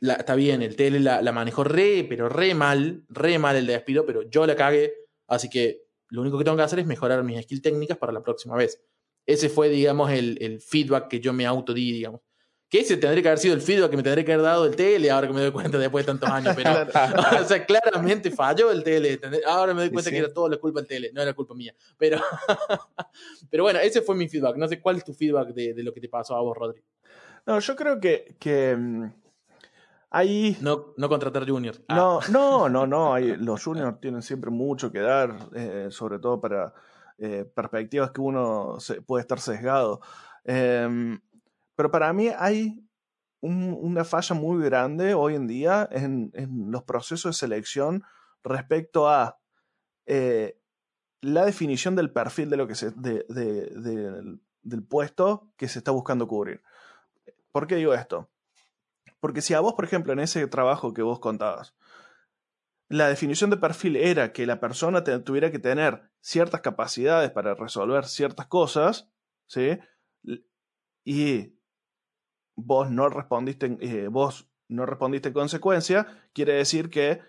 está bien, el tele la, la, manejó re, pero re mal, re mal el despido, pero yo la cagué. Así que lo único que tengo que hacer es mejorar mis skills técnicas para la próxima vez. Ese fue, digamos, el, el feedback que yo me autodí, digamos. Que ese tendría que haber sido el feedback que me tendría que haber dado el tele, ahora que me doy cuenta después de tantos años. Pero, o sea, claramente falló el tele. Ahora me doy cuenta que era todo la culpa del tele, no era culpa mía. Pero, pero bueno, ese fue mi feedback. No sé cuál es tu feedback de, de lo que te pasó a vos, Rodri. No, yo creo que, que mm, ahí... No, no contratar juniors. Ah. No, no, no, no. Hay, los juniors tienen siempre mucho que dar, eh, sobre todo para eh, perspectivas que uno se, puede estar sesgado. Eh, pero para mí hay un, una falla muy grande hoy en día en, los procesos de selección respecto a eh, la definición del perfil de lo que se, de, de, de, del puesto que se está buscando cubrir. ¿Por qué digo esto? Porque si a vos, por ejemplo, en ese trabajo que vos contabas, la definición de perfil era que la persona tuviera que tener ciertas capacidades para resolver ciertas cosas, ¿sí? Y vos no respondiste, eh, vos no respondiste en consecuencia, quiere decir que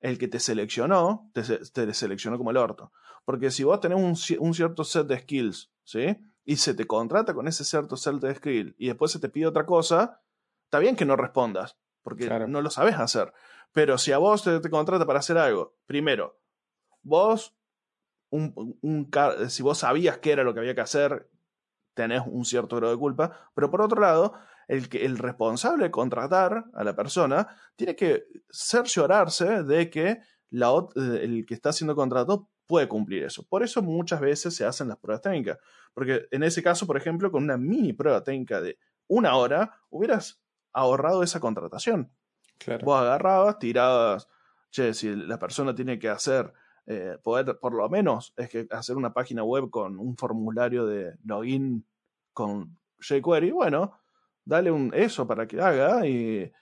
el que te seleccionó, te, te seleccionó como el orto. Porque si vos tenés un, un, cierto set de skills, ¿sí? Y se te contrata con ese cierto set de skills y después se te pide otra cosa, está bien que no respondas, porque claro. no lo sabes hacer. Pero si a vos te, te, contrata para hacer algo, primero, vos, un, un, si vos sabías qué era lo que había que hacer, tenés un cierto grado de culpa, pero por otro lado, el, que, el responsable de contratar a la persona tiene que cerciorarse de que la, el que está siendo contratado puede cumplir eso. Por eso muchas veces se hacen las pruebas técnicas. Porque en ese caso, por ejemplo, con una mini prueba técnica de una hora, hubieras ahorrado esa contratación. Claro. Vos agarrabas, tirabas, che, si la persona tiene que hacer, eh, poder, por lo menos, es que hacer una página web con un formulario de login con jQuery, bueno, dale un eso para que haga y,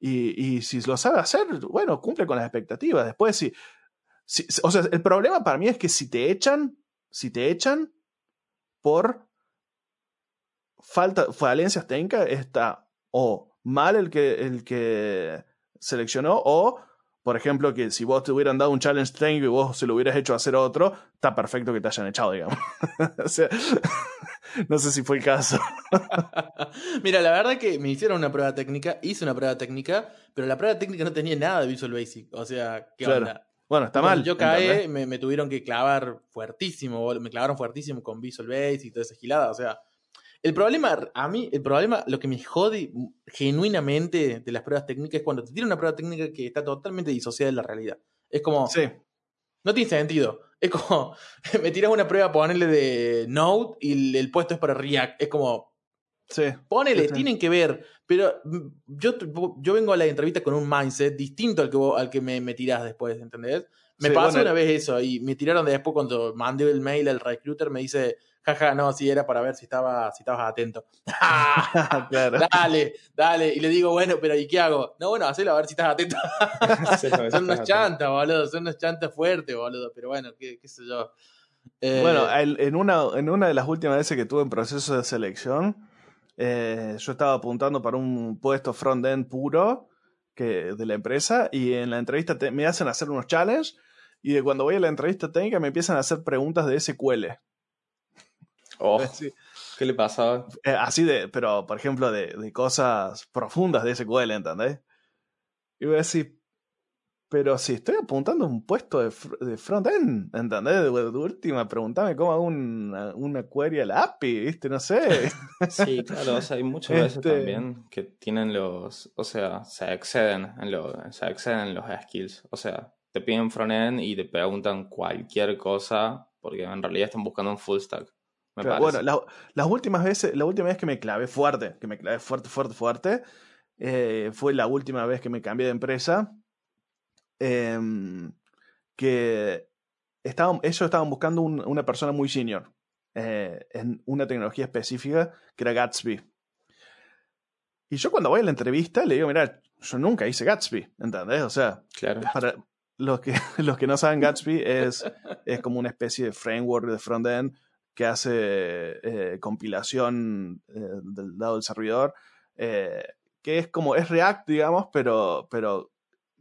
y, y, si lo sabe hacer, bueno, cumple con las expectativas. Después, si, si, o sea, el problema para mí es que si te echan, si te echan por falta, falencias técnicas, está o mal el que, el que seleccionó o por ejemplo, que si vos te hubieran dado un challenge técnico y vos se lo hubieras hecho hacer otro, está perfecto que te hayan echado, digamos. sea, no sé si fue el caso. Mira, la verdad que me hicieron una prueba técnica, hice una prueba técnica, pero la prueba técnica no tenía nada de Visual Basic. O sea, ¿qué claro. onda? Bueno, está mal. Yo caí, me, me, tuvieron que clavar fuertísimo, me clavaron fuertísimo con Visual Basic y toda esa gilada. O sea, el problema, a mí, el problema, lo que me jode genuinamente de las pruebas técnicas es cuando te tiran una prueba técnica que está totalmente disociada de la realidad. Es como. Sí. No tiene sentido. Es como. Me tiras una prueba, ponerle de Node y el, el, puesto es para React. Es como. Sí. Ponele, sí, sí. tienen que ver. Pero yo, yo vengo a la entrevista con un mindset distinto al que, vos, al que me, me tirás después, ¿entendés? Me pasó bueno, una vez eso y me tiraron después cuando mandé el mail al recruiter, me dice, jaja, no, sí, era para ver si, estaba, si estabas atento. claro. Dale, dale. Y le digo, bueno, pero ¿y qué hago? No, bueno, hacelo a ver si estás atento. son unas chantas, boludo, son unas chantas fuertes, boludo. Pero bueno, qué, qué sé yo. Eh, Bueno, el- en una, en una de las últimas veces que tuve en proceso de selección, eh, yo estaba apuntando para un puesto front-end puro que, de la empresa y en la entrevista te- me hacen hacer unos challenges y de cuando voy a la entrevista técnica me empiezan a hacer preguntas de SQL. Oh, Así, ¿Qué le pasaba? eh, así de, pero por ejemplo de, de cosas profundas de SQL, ¿entendés? Y voy a decir, pero si estoy apuntando a un puesto de, fr- de front-end, ¿entendés? De, de última, preguntame cómo hago una, una query a la API, ¿viste? No sé. Sí, claro, o sea, hay muchas veces Este- también que tienen los, o sea, se exceden en los, se exceden en los skills. O sea, te piden frontend y te preguntan cualquier cosa porque en realidad están buscando un full stack. Me Claro, bueno, la- las últimas veces, la última vez que me clavé fuerte, que me clavé fuerte, fuerte, fuerte, eh, fue la última vez que me cambié de empresa. em, que estaban, ellos estaban buscando un- una persona muy senior eh, en una tecnología específica que era Gatsby. Y yo cuando voy a la entrevista le digo, mira, yo nunca hice Gatsby, ¿entendés? O sea, Claro. para los que, los que no saben, Gatsby es, es como una especie de framework de frontend que hace eh, compilación eh, del lado del servidor, eh, que es como, es React, digamos, pero, pero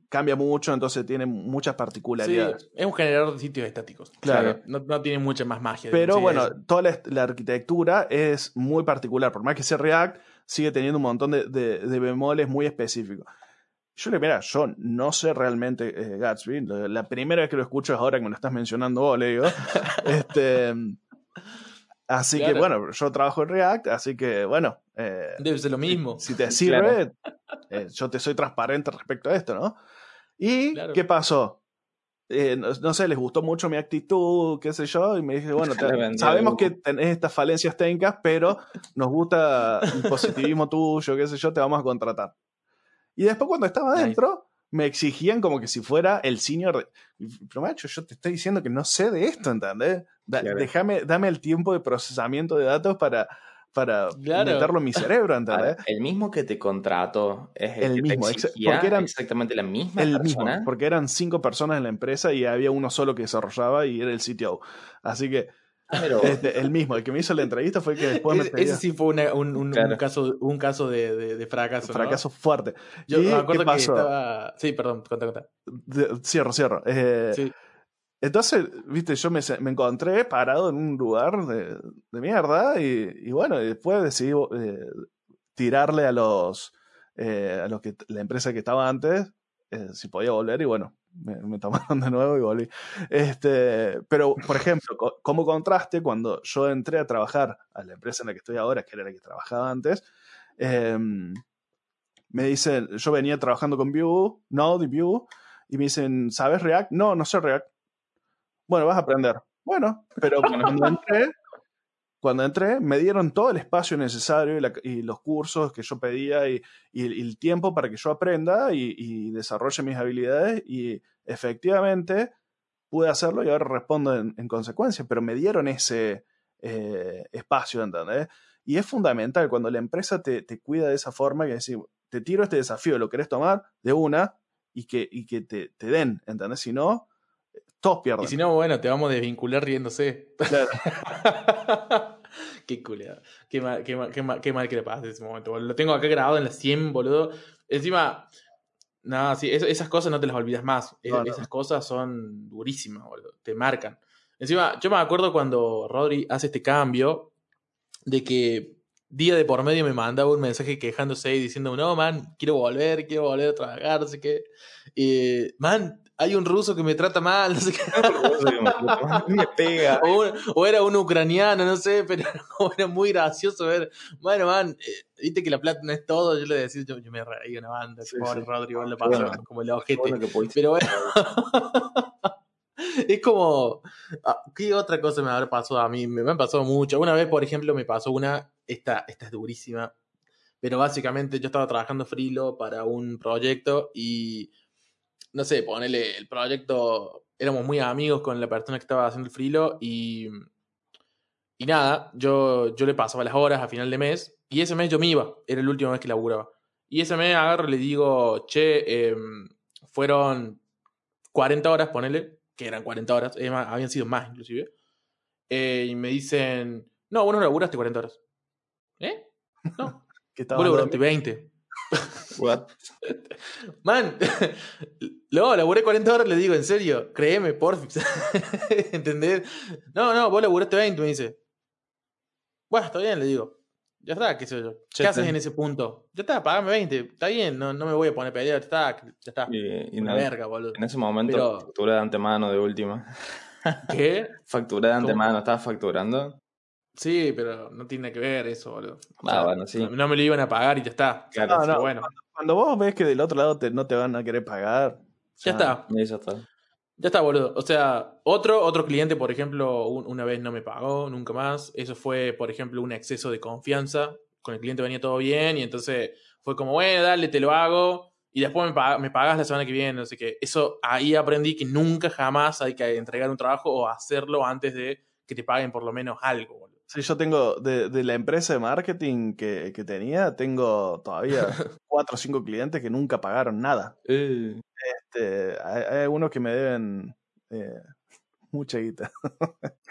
cambia mucho, entonces tiene muchas sí, particularidades. es un generador de sitios estáticos. Claro. O sea, no, no tiene mucha más magia. Pero bueno, toda la, la arquitectura es muy particular, por más que sea React, sigue teniendo un montón de, de, de bemoles muy específicos. Yo le mira, yo no sé realmente eh, Gatsby. La, la primera vez que lo escucho es ahora que me lo estás mencionando vos, le digo. este, así que Claro. bueno, yo trabajo en React, así que bueno. eh, Debe ser lo mismo. si te sirve, eh, yo te soy transparente respecto a esto, ¿no? ¿Y Claro. qué pasó? Eh, no, no sé, les gustó mucho mi actitud, qué sé yo, y me dije, bueno, te- sabemos que tenés estas falencias técnicas, pero nos gusta el positivismo tuyo, qué sé yo, te vamos a contratar. Y después cuando estaba adentro, me exigían como que si fuera el senior. de- Pero macho, yo te estoy diciendo que no sé de esto, ¿entendés? Da- Claro. Déjame, dame el tiempo de procesamiento de datos para, para Claro. meterlo en mi cerebro, ¿entendés? El mismo que te contrató es el, El que mismo, te exa- exigía porque eran- exactamente la misma El mismo, porque eran cinco personas en la empresa y había uno solo que desarrollaba y era el CTO. Así que pero- este, el mismo, el que me hizo la entrevista fue el que después me Ese, pedía ese sí fue una- un, un- un Claro. caso, un caso de, de- de fracaso. ¿no? fracaso fuerte. Yo ¿Y me acuerdo qué pasó? que estaba. Sí, perdón, contá, contá. De- cierro, cierro. Eh, Sí. Entonces, viste, yo me, me encontré parado en un lugar de, mierda y, bueno, después decidí eh, tirarle a los, eh, a los que la empresa que estaba antes eh, si podía volver y bueno, me, me tomaron de nuevo y volví. Este, pero, por ejemplo, co- como contraste, cuando yo entré a trabajar a la empresa en la que estoy ahora, que era la que trabajaba antes, em, me dicen, yo venía trabajando con Vue, Node y Vue, y me dicen, ¿sabes React? No, no sé React. Bueno, vas a aprender. Bueno, pero cuando entré, cuando entré, me dieron todo el espacio necesario y, la- y los cursos que yo pedía y, y el- y el tiempo para que yo aprenda y, desarrolle mis habilidades y efectivamente pude hacerlo y ahora respondo en, en consecuencia, pero me dieron ese eh, espacio, ¿entendés? Y es fundamental cuando la empresa te, te cuida de esa forma que decir, te tiro este desafío, lo querés tomar de una y que, y que te, te den, ¿entendés? Si no, todos pierden. Y si no, bueno, te vamos a desvincular riéndose. Claro. qué culiado. Qué mal, qué, mal, qué, mal, qué mal que le pasa ese momento. boludo. Lo tengo acá grabado en la 100, boludo. Encima, nada, sí, es- esas cosas no te las olvidas más. Es- No, no. Esas cosas son durísimas, boludo. Te marcan. Encima, yo me acuerdo cuando Rodri hace este cambio de que día de por medio me mandaba un mensaje quejándose y diciendo, no, man, quiero volver, quiero volver a trabajar, no sé qué. Y, man, hay un ruso que me trata mal, no sé qué. me pega. O, era un ucraniano, no sé, pero era muy gracioso ver. Bueno, man, eh, viste que la plata no es todo. Yo le decía, yo, yo me reí una banda. Sí, pobre sí. Rodrigo, lo Qué pasó bueno. como el ojete. bueno Pero bueno. es como. ah, ¿Qué otra cosa me habrá pasado a mí? Me, me han pasado mucho. Una vez, por ejemplo, me pasó una. Esta, esta es durísima. Pero básicamente yo estaba trabajando frilo para un proyecto y. No sé, ponele el proyecto. Éramos muy amigos con la persona que estaba haciendo el frilo y. Y nada, yo, yo le pasaba las horas a final de mes y ese mes yo me iba. Era el último mes que laburaba. Y ese mes agarro y le digo, che, em, fueron 40 horas, ponele, que eran 40 horas, más, habían sido más inclusive. Eh, y me dicen, no, vos no laburaste 40 horas. ¿Eh? No, que vos laburaste dormido. 20. What? Man, no, laburé 40 horas, le digo, en serio, créeme, porfis. ¿Entendés? No, no, vos laburaste 20, me dice. Bueno, está bien, le digo. Ya está, qué sé yo. ¿Qué Ya haces en ese punto? Ya está, pagame 20. Está bien, no, no me voy a poner a pelear, ya está, ya está. Y, y Una no- verga, boludo. en ese momento, Pero- factura de antemano de última. ¿Qué? Factura de antemano, ¿estabas facturando? Sí, pero no tiene nada que ver eso, boludo. O Ah, sea, bueno, sí. no, me lo iban a pagar y ya está. Claro, No, Pero no, bueno, Cuando vos ves que del otro lado te- no te van a querer pagar. ya está. Ya está. Ya está, boludo. O sea, otro, otro cliente, por ejemplo, un- una vez no me pagó, nunca más. Eso fue, por ejemplo, un exceso de confianza. Con el cliente venía todo bien y entonces fue como, bueno, dale, te lo hago. Y después me, pag- me pagas la semana que viene, no sé qué. Eso ahí aprendí que nunca jamás hay que entregar un trabajo o hacerlo antes de que te paguen por lo menos algo, boludo. Sí, yo tengo, de, de la empresa de marketing que, que tenía, tengo todavía cuatro o cinco clientes que nunca pagaron nada. Eh, Este, hay, hay algunos que me deben eh, mucha guita.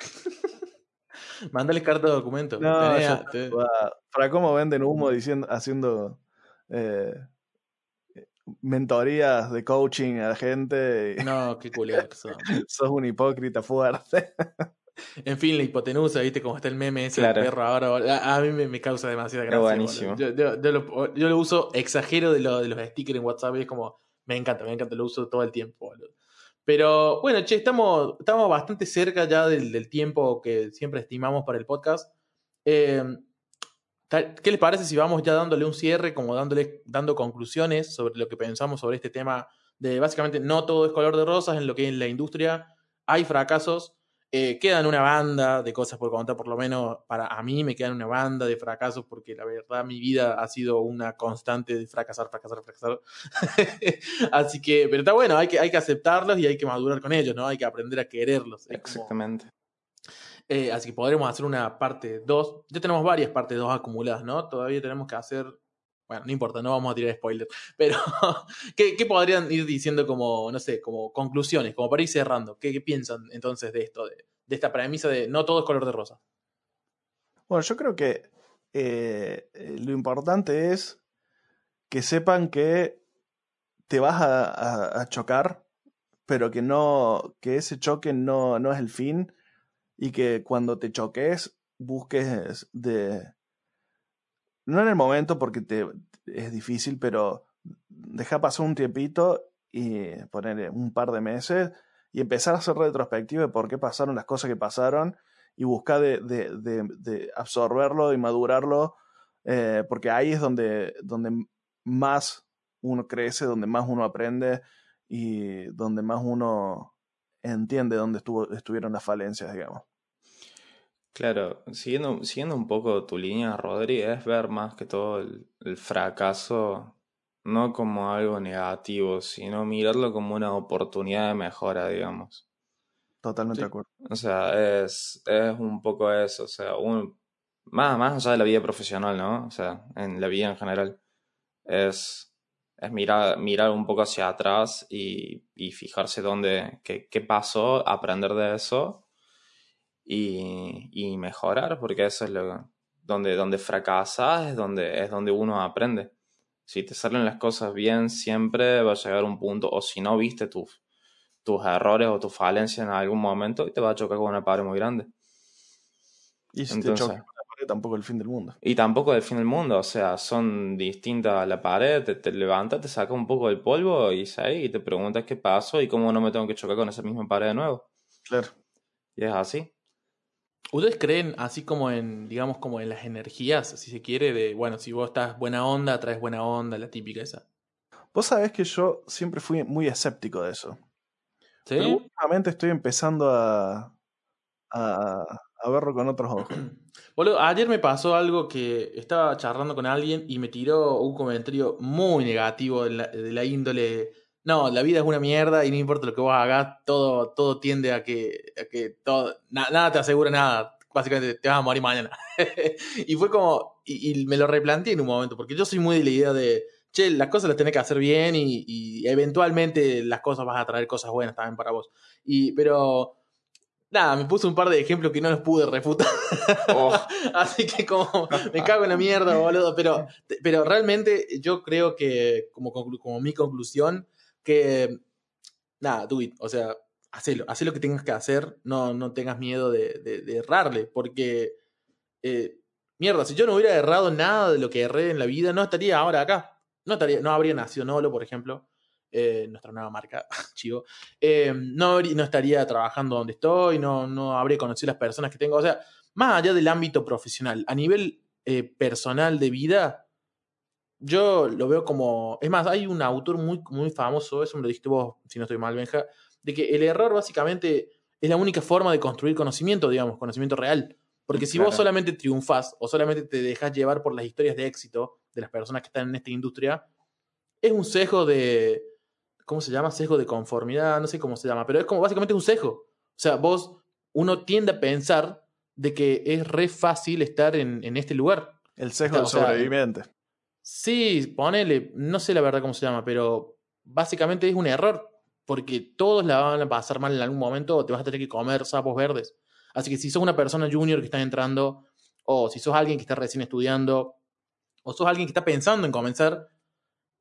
Mándale carta de documento. No, te- Para, para cómo venden humo diciendo, haciendo eh, mentorías de coaching a la gente. No, qué culiado que son. Sos un hipócrita fuerte. En fin, la hipotenusa, ¿viste? Como está el meme ese Claro. perro ahora. A, a mí me, me causa demasiada gracia. buenísimo. Yo, yo- yo lo, yo lo uso, exagero de, lo, de los stickers en WhatsApp y es como, me encanta, me encanta, lo uso todo el tiempo, boludo. Pero bueno, che, estamos, estamos bastante cerca ya del, del tiempo que siempre estimamos para el podcast. Eh, ¿Qué les parece si vamos ya dándole un cierre, como dándole, dando conclusiones sobre lo que pensamos sobre este tema de básicamente no todo es color de rosas en lo que es la industria, hay fracasos, eh, quedan una banda de cosas por contar, por lo menos para a mí me quedan una banda de fracasos porque la verdad mi vida ha sido una constante de fracasar, fracasar, fracasar. Así que, pero está bueno, hay que, hay que aceptarlos y hay que madurar con ellos, ¿no? Hay que aprender a quererlos. Exactamente. eh, así que podremos hacer una parte 2. Ya tenemos varias partes 2 acumuladas, ¿no? Todavía tenemos que hacer. Bueno, no importa, no vamos a tirar spoilers. Pero, ¿qué, qué podrían ir diciendo como, no sé, como conclusiones, como para ir cerrando? ¿Qué, piensan entonces de esto, de, de esta premisa de no todo es color de rosa? Bueno, yo creo que eh, lo importante es que sepan que te vas a, a- a chocar, pero que no, que ese choque no, no es el fin y que cuando te choques busques de... No en el momento porque te, es difícil, pero deja pasar un tiempito y poner un par de meses y empezar a hacer retrospectiva de por qué pasaron las cosas que pasaron y buscar de, de- de- absorberlo y madurarlo, eh, porque ahí es donde, donde más uno crece, donde más uno aprende y donde más uno entiende dónde estuvo, estuvieron las falencias, digamos. Claro, siguiendo, siguiendo un poco tu línea, Rodri, es ver más que todo el, el fracaso no como algo negativo, sino mirarlo como una oportunidad de mejora, digamos. Totalmente Sí. de acuerdo. O sea, es, es un poco eso, o sea, un, más, más allá de la vida profesional, ¿no? O sea, en la vida en general, es, es mirar, mirar un poco hacia atrás y, y fijarse dónde, qué, qué pasó, aprender de eso y, y mejorar, porque eso es lo donde, donde fracasas, es donde, es donde uno aprende. Si te salen las cosas bien, siempre va a llegar un punto, o si no viste tus, tus errores o tus falencias en algún momento, y te va a chocar con una pared muy grande. Y si Entonces- te choca con la pared, tampoco el fin del mundo. Y tampoco del fin del mundo, o sea, son distintas a la pared, te, te levantas, te sacas un poco del polvo y y te preguntas qué pasó y cómo no me tengo que chocar con esa misma pared de nuevo. Claro. Y es así. ¿Ustedes creen así como en, digamos, como en las energías, si se quiere, de, bueno, si vos estás buena onda, traes buena onda, la típica esa? Vos sabés que yo siempre fui muy escéptico de eso. ¿Sí? Pero últimamente estoy empezando a, a, a verlo con otros ojos. Boludo, ayer me pasó algo que estaba charlando con alguien y me tiró un comentario muy negativo de la, de la índole. No, la vida es una mierda y no importa lo que vos hagas, todo, todo tiende a que, a que todo, na- nada te asegura nada. Básicamente te vas a morir mañana. y fue como, y, y me lo replanteé en un momento, porque yo soy muy de la idea de, che, las cosas las tenés que hacer bien y, y eventualmente las cosas vas a traer cosas buenas también para vos. Y, pero, nada, me puse un par de ejemplos que no los pude refutar. Oh, Así que como me cago en la mierda, boludo. Pero, pero realmente yo creo que, como, como mi conclusión, que nada, do it. O sea, hacelo. Haz lo que tengas que hacer. No, no tengas miedo de, de- de errarle. Porque, eh, mierda, si yo no hubiera errado nada de lo que erré en la vida, no estaría ahora acá. No, estaría, no habría nacido Nolo, por ejemplo. eh, nuestra nueva marca, chivo. Eh, no, no estaría trabajando donde estoy, no, no habría conocido las personas que tengo. O sea, más allá del ámbito profesional, a nivel personal de vida, yo lo veo como. Es más, hay un autor muy, muy famoso, eso me lo dijiste vos, si no estoy mal, Benja, de que el error básicamente es la única forma de construir conocimiento, digamos, conocimiento real. Porque si vos solamente triunfás o solamente te dejas llevar por las historias de éxito de las personas que están en esta industria, es un sesgo de. ¿Cómo se llama? Sesgo de conformidad, no sé cómo se llama, pero es como básicamente un sesgo. O sea, vos, uno tiende a pensar de que es re fácil estar en, en este lugar. El sesgo O del sobreviviente. Sí, ponele, no sé la verdad cómo se llama, pero básicamente es un error, porque todos la van a pasar mal en algún momento, o te vas a tener que comer sapos verdes. Así que si sos una persona junior que está entrando, o si sos alguien que está recién estudiando, o sos alguien que está pensando en comenzar,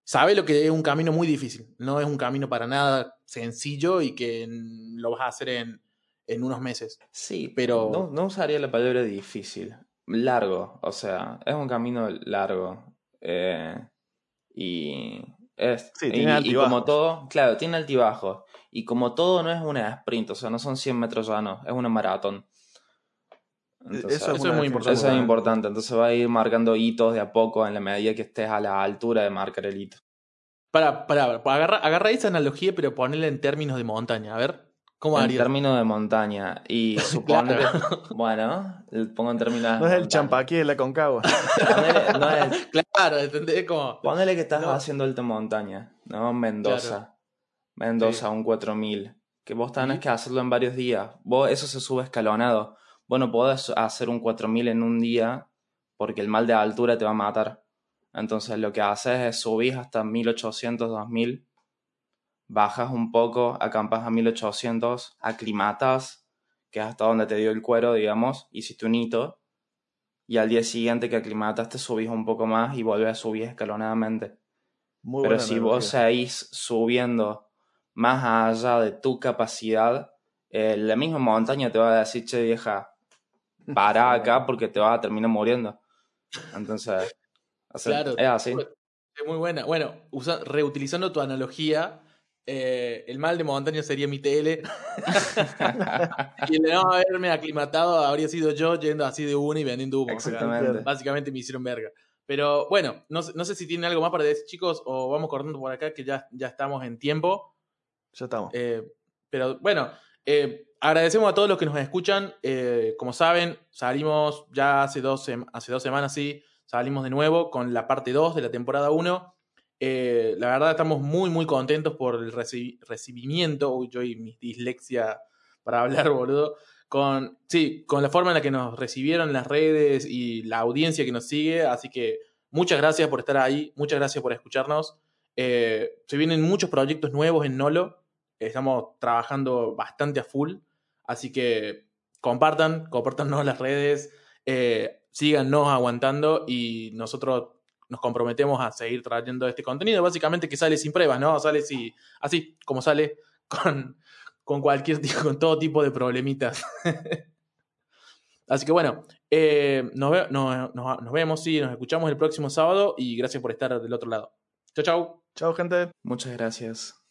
sabe lo que es un camino muy difícil. No es un camino para nada sencillo y que lo vas a hacer en, en unos meses. Sí, Pero- no, no usaría la palabra difícil. Largo, o sea, es un camino largo. Eh, y es. Sí, y- tiene y, altibajos. como todo, claro, tiene altibajos. Y como todo no es una sprint, o sea, no son 100 metros llanos, es una maratón. Entonces, eso es, eso una es muy definición eso es importante. Entonces va a ir marcando hitos de a poco en la medida que estés a la altura de marcar el hito. Para, para, para agarra, agarra esa analogía, pero ponela en términos de montaña. A ver, ¿cómo En harías? términos de montaña. Y suponete. Bueno, le pongo en términos No es el champaquí de la Concagua. Ponele, no es- Claro, ¿entendés? Como, ponele que estás No. haciendo alta montaña, ¿no? Mendoza. Mendoza, un 4000. Que vos tenés que hacerlo en varios días. Vos, eso se sube escalonado. Vos no podés hacer un 4000 en un día porque el mal de altura te va a matar. Entonces lo que haces es subir hasta 1800, 2000, bajas un poco, acampas a 1800, aclimatas, que es hasta donde te dio el cuero, digamos, hiciste un hito, y al día siguiente que aclimatas te subís un poco más y vuelves a subir escalonadamente. Muy Pero si vos seguís subiendo más allá de tu capacidad, eh, la misma montaña te va a decir, che vieja, para acá porque te vas a terminar muriendo. Entonces, o sea, Claro. es así. Es muy buena. Bueno, usa- reutilizando tu analogía, eh, el mal de montaña sería mi tele. y el de no haberme aclimatado habría sido yo yendo así de una y vendiendo humo. O sea, Exactamente. básicamente me hicieron verga. Pero bueno, no, sé- no sé si tienen algo más para decir, chicos, o vamos cortando por acá, que ya, ya estamos en tiempo. Ya estamos. Eh, pero bueno, eh, agradecemos a todos los que nos escuchan. Eh, como saben, salimos ya hace dos, hace dos semanas, sí, salimos de nuevo con la parte 2 de la temporada 1. Eh, la verdad estamos muy, muy contentos por el reci- recibimiento. Uy, yo y mi dislexia para hablar, boludo. Con, sí, con la forma en la que nos recibieron las redes y la audiencia que nos sigue. Así que muchas gracias por estar ahí, muchas gracias por escucharnos. Eh, se vienen muchos proyectos nuevos en Nolo. Estamos trabajando bastante a full. Así que compartan, compartannos las redes, eh, síganos aguantando y nosotros nos comprometemos a seguir trayendo este contenido. Básicamente que sale sin pruebas, ¿no? Sale si, así como sale con, con cualquier con todo tipo de problemitas. así que bueno, eh, nos, ve- nos- vemos, sí, nos escuchamos el próximo sábado y gracias por estar del otro lado. Chau, chau. Chao, gente. Muchas gracias.